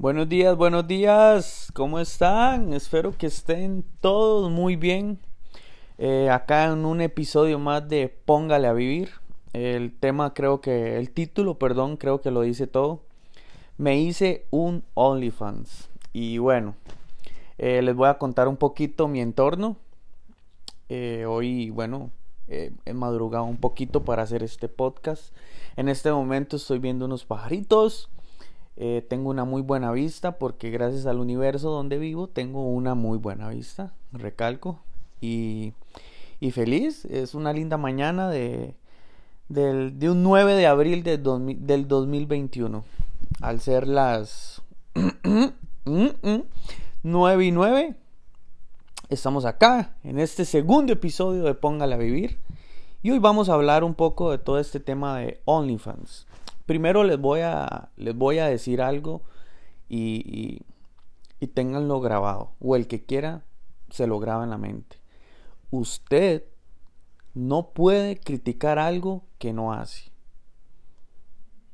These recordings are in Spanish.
Buenos días, buenos días, ¿cómo están? Espero que estén todos muy bien. Eh, acá en un episodio más de Póngale a vivir. El tema creo que, el título, perdón, creo que lo dice todo. Me hice un OnlyFans. Y bueno, eh, les voy a contar un poquito mi entorno. Eh, hoy, bueno, he madrugado un poquito para hacer este podcast. En este momento estoy viendo unos pajaritos eh, tengo una muy buena vista porque gracias al universo donde vivo tengo una muy buena vista, recalco. Y, y feliz, es una linda mañana de, del, de un 9 de abril de del 2021. Al ser las 9 y 9, estamos acá en este segundo episodio de Póngala a Vivir. Y hoy vamos a hablar un poco de todo este tema de OnlyFans. Primero les voy a, les voy a decir algo y, y, ténganlo grabado. O el que quiera, se lo graba en la mente. Usted no puede criticar algo que no hace.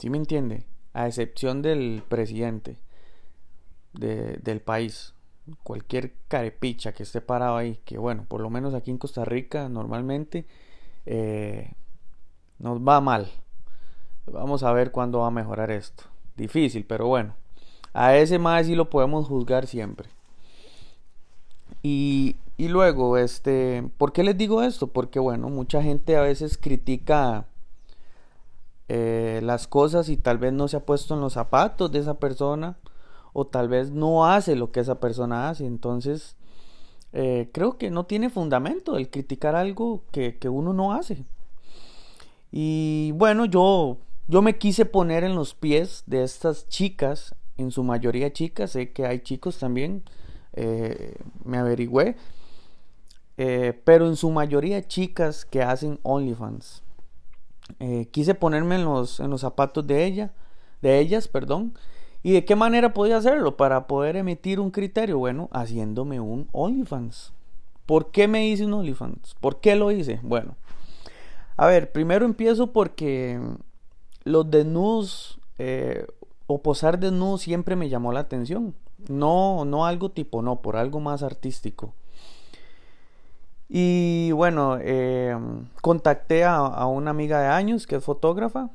¿Sí me entiende? A excepción del presidente del país. Cualquier carepicha que esté parado ahí. Que bueno, por lo menos aquí en Costa Rica normalmente eh, nos va mal. Vamos a ver cuándo va a mejorar esto. Difícil, pero bueno. A ese más sí lo podemos juzgar siempre. Y, y luego, este, ¿por qué les digo esto? Porque bueno, mucha gente a veces critica eh, las cosas y tal vez no se ha puesto en los zapatos de esa persona o tal vez no hace lo que esa persona hace. Entonces, eh, creo que no tiene fundamento el criticar algo que, que uno no hace. Y bueno, yo yo me quise poner en los pies de estas chicas, en su mayoría chicas, sé que hay chicos también, eh, me averigüé, eh, pero en su mayoría chicas que hacen OnlyFans. Eh, quise ponerme en los, en los zapatos de ella, de ellas, perdón, y de qué manera podía hacerlo para poder emitir un criterio, bueno, haciéndome un OnlyFans. ¿Por qué me hice un OnlyFans? ¿Por qué lo hice? Bueno, a ver, primero empiezo porque los desnudos eh, o posar desnudos siempre me llamó la atención. No, no algo tipo, no, por algo más artístico. Y bueno, eh, contacté a, una amiga de años que es fotógrafa,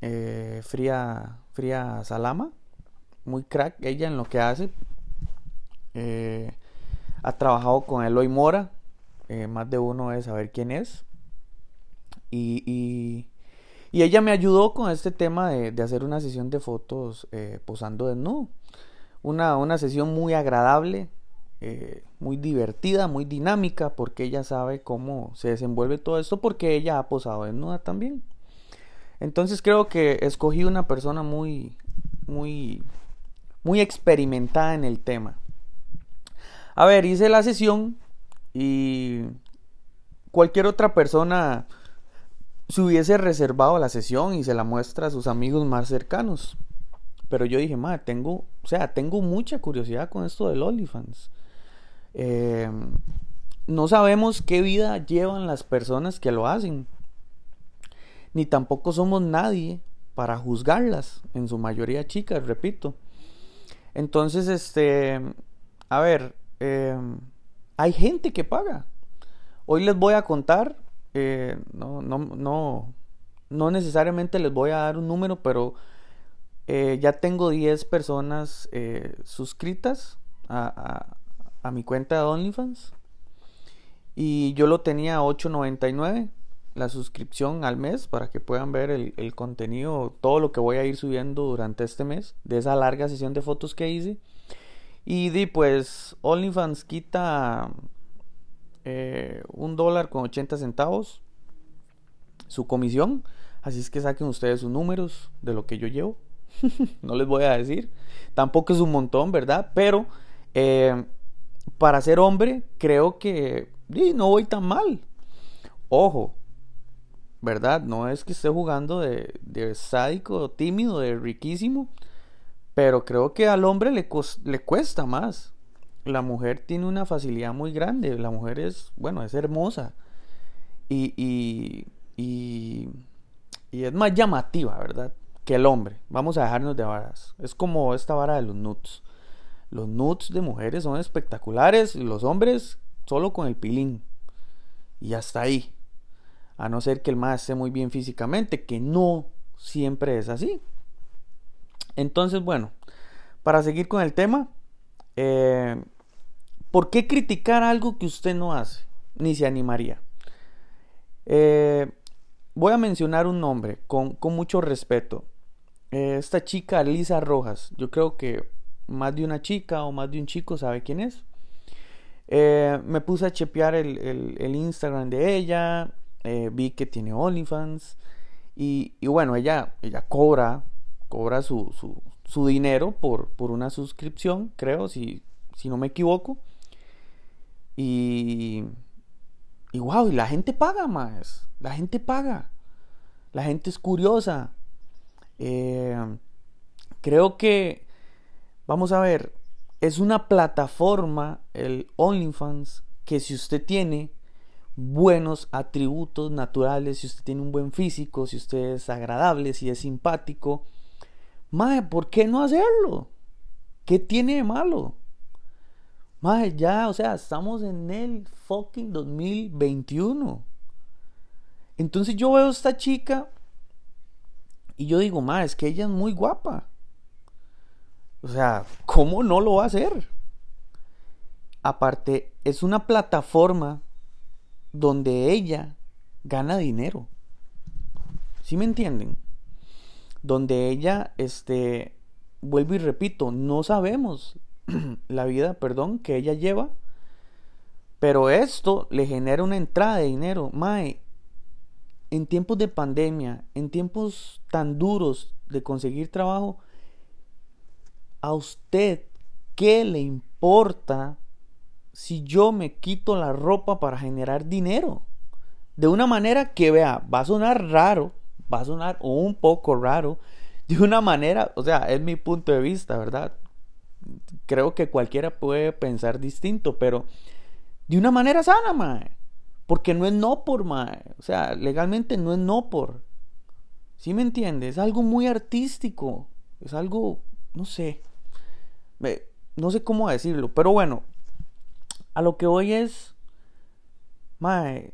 eh, Fría, Fría Salama, muy crack ella en lo que hace. ha trabajado con Eloy Mora, más de uno es saber quién es. y ella me ayudó con este tema de, hacer una sesión de fotos eh, posando desnudo. Una, una sesión muy agradable, eh, muy divertida, muy dinámica, porque ella sabe cómo se desenvuelve todo esto, porque ella ha posado desnuda también. Entonces creo que escogí una persona muy, muy, muy experimentada en el tema. A ver, hice la sesión y cualquier otra persona se hubiese reservado la sesión y se la muestra a sus amigos más cercanos. Pero yo dije, madre, tengo, o sea, tengo mucha curiosidad con esto del OnlyFans. Eh, no sabemos qué vida llevan las personas que lo hacen. Ni tampoco somos nadie para juzgarlas, en su mayoría chicas, repito. Entonces, este, a ver, eh, hay gente que paga. Hoy les voy a contar eh, no, no, no, no necesariamente les voy a dar un número, pero eh, ya tengo 10 personas eh, suscritas a, a, mi cuenta de OnlyFans. Y yo lo tenía a 8.99 la suscripción al mes para que puedan ver el, el, contenido, todo lo que voy a ir subiendo durante este mes, de esa larga sesión de fotos que hice. Y di pues OnlyFans quita eh, un dólar con 80 centavos su comisión. Así es que saquen ustedes sus números de lo que yo llevo. no les voy a decir. Tampoco es un montón, ¿verdad? Pero eh, para ser hombre, creo que no voy tan mal. Ojo, ¿verdad? No es que esté jugando de, de sádico, tímido, de riquísimo. Pero creo que al hombre le, le cuesta más la mujer tiene una facilidad muy grande. La mujer es, bueno, es hermosa. Y, y, y, es más llamativa, ¿verdad? que el hombre. Vamos a dejarnos de varas. Es como esta vara de los nuts. Los nuts de mujeres son espectaculares y los hombres solo con el pilín. Y hasta ahí. A no ser que el más esté muy bien físicamente, que no siempre es así. Entonces, bueno, para seguir con el tema, eh, ¿por qué criticar algo que usted no hace? Ni se animaría. Eh, voy a mencionar un nombre con, mucho respeto. Eh, esta chica, Lisa Rojas, yo creo que más de una chica o más de un chico sabe quién es. me puse a chepear el, Instagram de ella, vi que tiene OnlyFans y, y, bueno, ella, ella cobra, cobra su, su dinero por, por una suscripción, creo, si, si no me equivoco. Y, y wow, y la gente paga más. La gente paga. La gente es curiosa. Eh, creo que, vamos a ver, es una plataforma, el OnlyFans, que si usted tiene buenos atributos naturales, si usted tiene un buen físico, si usted es agradable, si es simpático, Mae, ¿por qué no hacerlo? ¿Qué tiene de malo? Mae, ya, o sea, estamos en el fucking 2021. Entonces yo veo a esta chica y yo digo, mae, es que ella es muy guapa. O sea, ¿cómo no lo va a hacer? Aparte, es una plataforma donde ella gana dinero. ¿Sí me entienden? donde ella, este, vuelvo y repito, no sabemos la vida, perdón, que ella lleva, pero esto le genera una entrada de dinero. Mae, en tiempos de pandemia, en tiempos tan duros de conseguir trabajo, a usted, ¿qué le importa si yo me quito la ropa para generar dinero? De una manera que vea, va a sonar raro, va a sonar un poco raro de una manera, o sea, es mi punto de vista, ¿verdad? Creo que cualquiera puede pensar distinto, pero de una manera sana, mae. Porque no es no por, mae. O sea, legalmente no es no por. ¿Sí me entiendes? Es algo muy artístico. Es algo, no sé. no sé cómo decirlo, pero bueno. A lo que voy es, mae,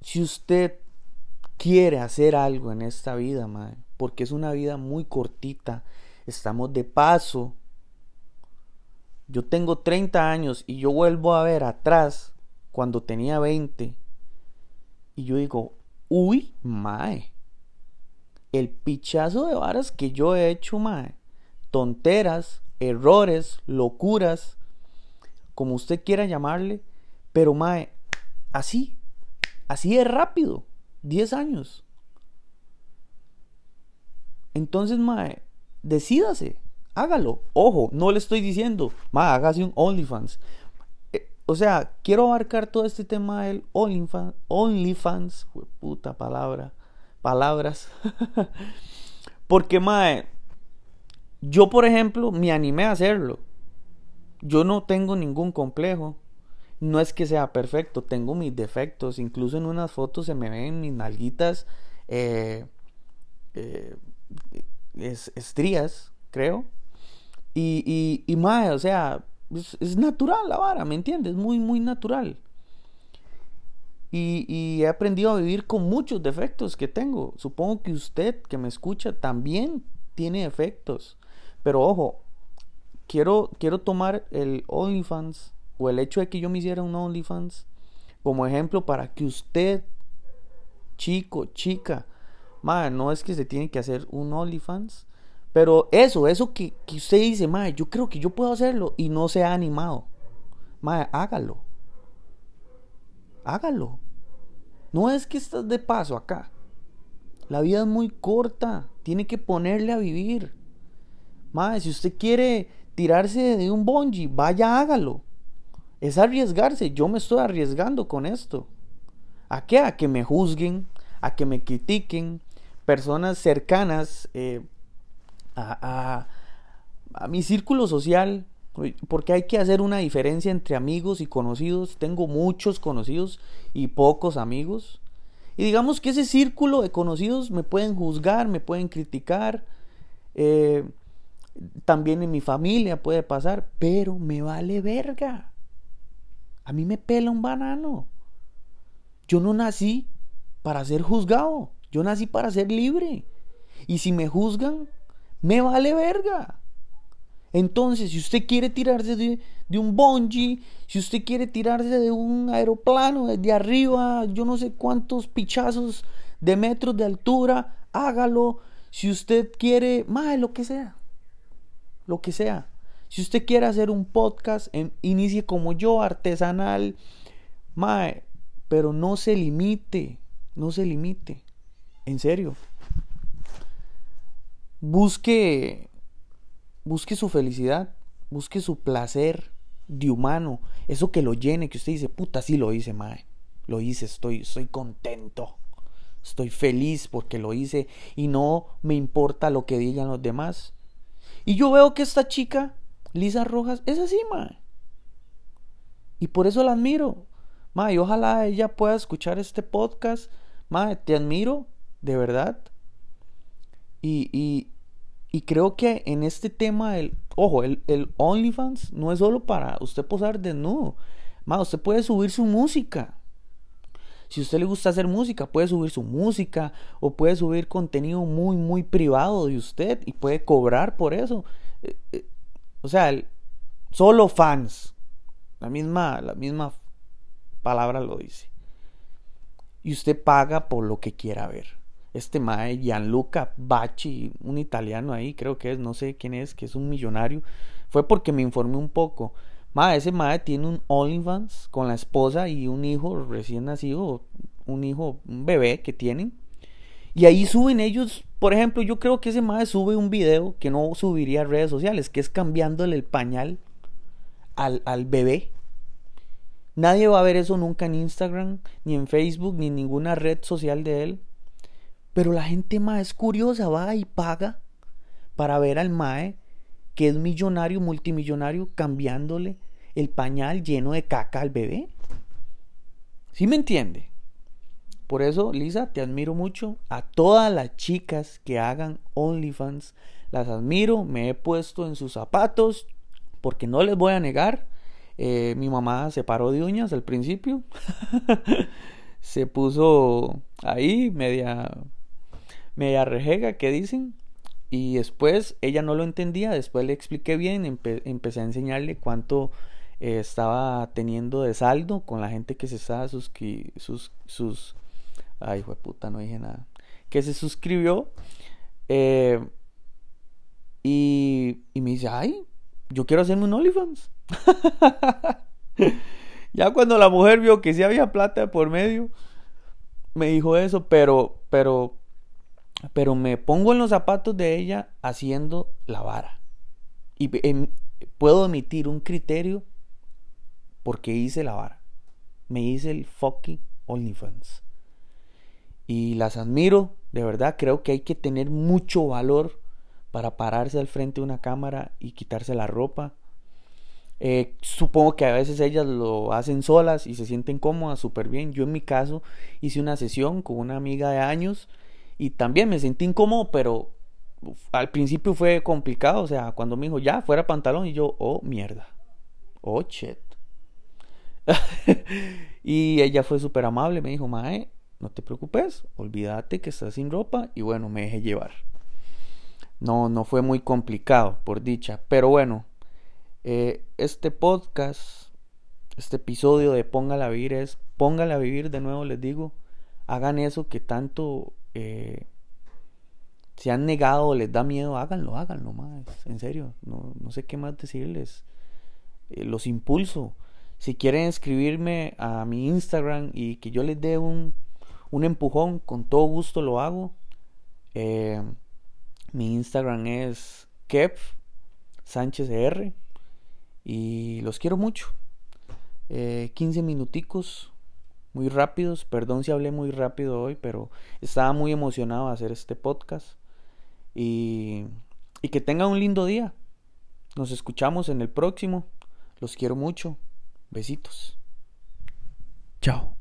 si usted quiere hacer algo en esta vida, madre, porque es una vida muy cortita. Estamos de paso. Yo tengo 30 años y yo vuelvo a ver atrás cuando tenía 20 y yo digo, uy, mae. El pichazo de varas que yo he hecho, mae. Tonteras, errores, locuras, como usted quiera llamarle, pero mae, así, así es rápido. 10 años. Entonces, mae, decídase, hágalo. Ojo, no le estoy diciendo, mae, hágase un OnlyFans. Eh, o sea, quiero abarcar todo este tema del OnlyFans. OnlyFans, puta palabra, palabras. Porque, mae, yo, por ejemplo, me animé a hacerlo. Yo no tengo ningún complejo no es que sea perfecto, tengo mis defectos, incluso en unas fotos se me ven mis nalguitas eh, eh, estrías, creo. Y, y, más, o sea, es, natural la vara, ¿me entiendes? Muy, muy natural. Y, y, he aprendido a vivir con muchos defectos que tengo. Supongo que usted que me escucha también tiene defectos. Pero ojo, quiero, quiero tomar el OnlyFans o el hecho de que yo me hiciera un OnlyFans como ejemplo para que usted, chico, chica, madre, no es que se tiene que hacer un OnlyFans, pero eso, eso que, que usted dice, madre, yo creo que yo puedo hacerlo y no se ha animado, madre, hágalo, hágalo. No es que estás de paso acá. La vida es muy corta. Tiene que ponerle a vivir. Madre, si usted quiere tirarse de un bungee, vaya, hágalo es arriesgarse. Yo me estoy arriesgando con esto. ¿A qué? A que me juzguen, a que me critiquen, personas cercanas eh, a, a, mi círculo social, porque hay que hacer una diferencia entre amigos y conocidos. Tengo muchos conocidos y pocos amigos. Y digamos que ese círculo de conocidos me pueden juzgar, me pueden criticar. Eh, también en mi familia puede pasar, pero me vale verga. A mí me pela un banano. Yo no nací para ser juzgado. Yo nací para ser libre. Y si me juzgan, me vale verga. Entonces, si usted quiere tirarse de, un bungee, si usted quiere tirarse de un aeroplano desde arriba, yo no sé cuántos pichazos de metros de altura, hágalo. Si usted quiere, más lo que sea. Lo que sea. Si usted quiere hacer un podcast, inicie como yo, artesanal, mae, pero no se limite, no se limite. En serio. Busque busque su felicidad, busque su placer de humano, eso que lo llene, que usted dice, puta, sí lo hice, mae. Lo hice, estoy, estoy contento. Estoy feliz porque lo hice y no me importa lo que digan los demás. Y yo veo que esta chica Lisa Rojas es así, ma. Y por eso la admiro. Ma, y ojalá ella pueda escuchar este podcast. Ma, te admiro, de verdad. Y, y, y creo que en este tema, el, ojo, el, el OnlyFans no es solo para usted posar desnudo. Ma, usted puede subir su música. Si usted le gusta hacer música, puede subir su música o puede subir contenido muy, muy privado de usted y puede cobrar por eso. Eh, eh, o sea, solo fans. La misma, la misma palabra lo dice. Y usted paga por lo que quiera ver. Este mae Gianluca Bacci, un italiano ahí, creo que es, no sé quién es, que es un millonario. Fue porque me informé un poco. Mae, ese mae tiene un OnlyFans con la esposa y un hijo recién nacido, un hijo, un bebé que tienen. Y ahí suben ellos, por ejemplo, yo creo que ese madre sube un video que no subiría a redes sociales, que es cambiándole el pañal al, al bebé. Nadie va a ver eso nunca en Instagram, ni en Facebook, ni en ninguna red social de él. Pero la gente más curiosa, va y paga para ver al Mae, que es millonario, multimillonario, cambiándole el pañal lleno de caca al bebé. ¿Sí me entiende? Por eso, Lisa, te admiro mucho. A todas las chicas que hagan OnlyFans, las admiro. Me he puesto en sus zapatos porque no les voy a negar. Eh, mi mamá se paró de uñas al principio. se puso ahí media, media rejega, que dicen. Y después ella no lo entendía. Después le expliqué bien. empecé a enseñarle cuánto eh, estaba teniendo de saldo con la gente que se estaba sus, sus Ay, puta, no dije nada. Que se suscribió. Eh, y, y me dice, ay, yo quiero hacerme un OnlyFans. ya cuando la mujer vio que sí había plata por medio, me dijo eso, pero, pero, pero me pongo en los zapatos de ella haciendo la vara. Y em, puedo emitir un criterio porque hice la vara. Me hice el fucking OnlyFans y las admiro, de verdad creo que hay que tener mucho valor para pararse al frente de una cámara y quitarse la ropa. Eh, supongo que a veces ellas lo hacen solas y se sienten cómodas, súper bien. Yo en mi caso hice una sesión con una amiga de años y también me sentí incómodo, pero al principio fue complicado. O sea, cuando me dijo ya, fuera pantalón y yo, oh mierda, oh shit. y ella fue súper amable, me dijo, Mae, no te preocupes, olvídate que estás sin ropa y bueno, me dejé llevar. No, no fue muy complicado, por dicha. Pero bueno, eh, este podcast, este episodio de Póngala a vivir es, póngala a vivir de nuevo, les digo, hagan eso que tanto eh, se han negado les da miedo, háganlo, háganlo más, en serio, no, no sé qué más decirles. Eh, los impulso. Si quieren escribirme a mi Instagram y que yo les dé un un empujón, con todo gusto lo hago. Eh, mi Instagram es Kev Sánchez R. Y los quiero mucho. 15 eh, minuticos, muy rápidos. Perdón si hablé muy rápido hoy, pero estaba muy emocionado de hacer este podcast. Y, y que tengan un lindo día. Nos escuchamos en el próximo. Los quiero mucho. Besitos. Chao.